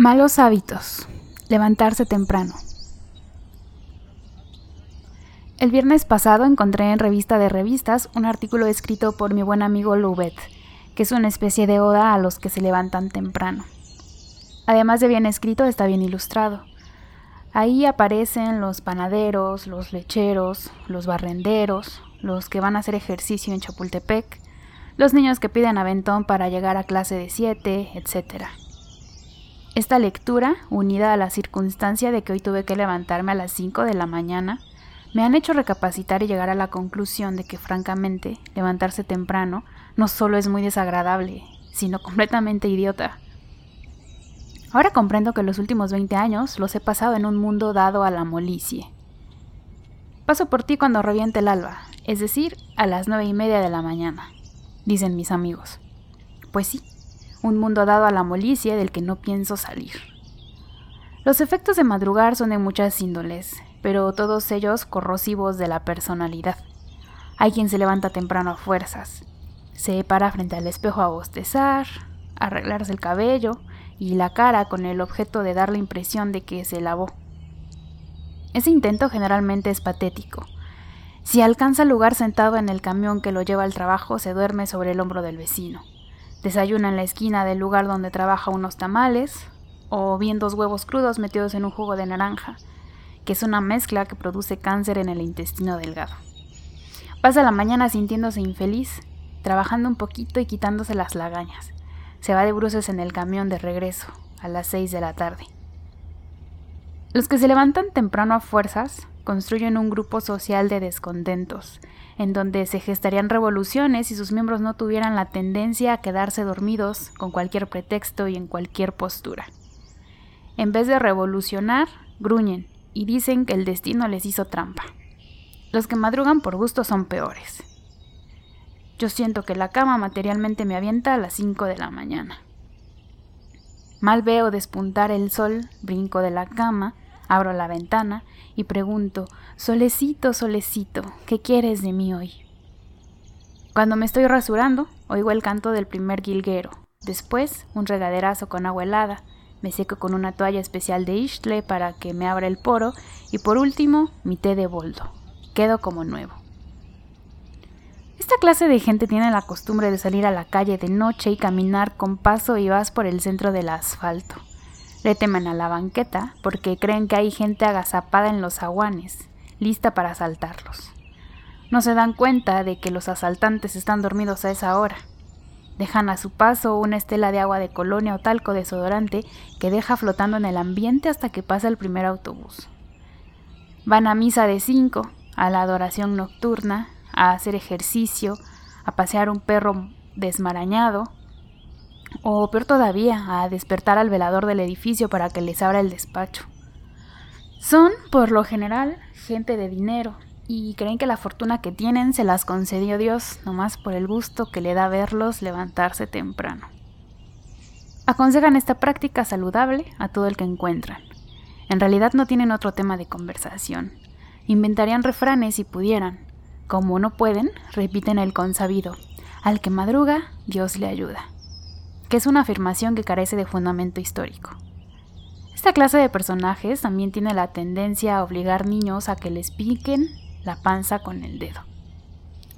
Malos hábitos. Levantarse temprano. El viernes pasado encontré en Revista de Revistas un artículo escrito por mi buen amigo Loubet, que es una especie de oda a los que se levantan temprano. Además de bien escrito, está bien ilustrado. Ahí aparecen los panaderos, los lecheros, los barrenderos, los que van a hacer ejercicio en Chapultepec, los niños que piden aventón para llegar a clase de 7, etcétera. Esta lectura, unida a la circunstancia de que hoy tuve que levantarme a las 5 de la mañana, me han hecho recapacitar y llegar a la conclusión de que francamente levantarse temprano no solo es muy desagradable, sino completamente idiota. Ahora comprendo que los últimos 20 años los he pasado en un mundo dado a la molicie. Paso por ti cuando reviente el alba, es decir, a las nueve y media de la mañana, dicen mis amigos. Pues sí, un mundo dado a la molicie del que no pienso salir. Los efectos de madrugar son de muchas índoles, pero todos ellos corrosivos de la personalidad. Hay quien se levanta temprano a fuerzas, se para frente al espejo a bostezar, arreglarse el cabello y la cara con el objeto de dar la impresión de que se lavó. Ese intento generalmente es patético. Si alcanza lugar sentado en el camión que lo lleva al trabajo, se duerme sobre el hombro del vecino. Desayuna en la esquina del lugar donde trabaja unos tamales, o bien dos huevos crudos metidos en un jugo de naranja, que es una mezcla que produce cáncer en el intestino delgado. Pasa la mañana sintiéndose infeliz, trabajando un poquito y quitándose las lagañas. Se va de bruces en el camión de regreso, a las seis de la tarde. Los que se levantan temprano a fuerzas construyen un grupo social de descontentos, en donde se gestarían revoluciones si sus miembros no tuvieran la tendencia a quedarse dormidos con cualquier pretexto y en cualquier postura. En vez de revolucionar, gruñen y dicen que el destino les hizo trampa. Los que madrugan por gusto son peores. Yo siento que la cama materialmente me avienta a las 5 de la mañana. Mal veo despuntar el sol, brinco de la cama, abro la ventana y pregunto, Solecito, solecito, ¿qué quieres de mí hoy? Cuando me estoy rasurando, oigo el canto del primer guilguero, después un regaderazo con agua helada, me seco con una toalla especial de Ishtle para que me abra el poro y por último mi té de boldo. Quedo como nuevo. Esta clase de gente tiene la costumbre de salir a la calle de noche y caminar con paso y vas por el centro del asfalto. Le temen a la banqueta porque creen que hay gente agazapada en los aguanes, lista para asaltarlos. No se dan cuenta de que los asaltantes están dormidos a esa hora. Dejan a su paso una estela de agua de colonia o talco desodorante que deja flotando en el ambiente hasta que pasa el primer autobús. Van a misa de cinco, a la adoración nocturna, a hacer ejercicio, a pasear un perro desmarañado, o peor todavía, a despertar al velador del edificio para que les abra el despacho. Son, por lo general, gente de dinero y creen que la fortuna que tienen se las concedió Dios nomás por el gusto que le da verlos levantarse temprano. Aconsejan esta práctica saludable a todo el que encuentran. En realidad no tienen otro tema de conversación. Inventarían refranes si pudieran. Como no pueden, repiten el consabido. Al que madruga, Dios le ayuda que es una afirmación que carece de fundamento histórico. Esta clase de personajes también tiene la tendencia a obligar niños a que les piquen la panza con el dedo.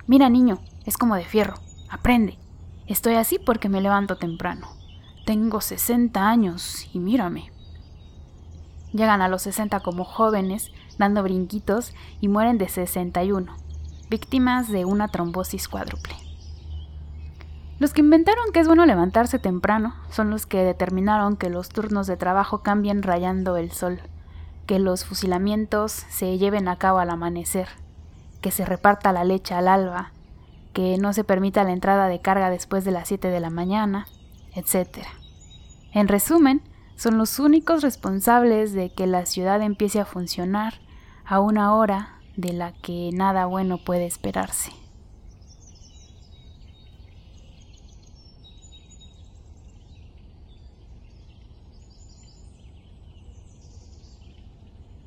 Mira niño, es como de fierro, aprende. Estoy así porque me levanto temprano. Tengo 60 años y mírame. Llegan a los 60 como jóvenes, dando brinquitos y mueren de 61, víctimas de una trombosis cuádruple. Los que inventaron que es bueno levantarse temprano son los que determinaron que los turnos de trabajo cambien rayando el sol, que los fusilamientos se lleven a cabo al amanecer, que se reparta la leche al alba, que no se permita la entrada de carga después de las 7 de la mañana, etc. En resumen, son los únicos responsables de que la ciudad empiece a funcionar a una hora de la que nada bueno puede esperarse.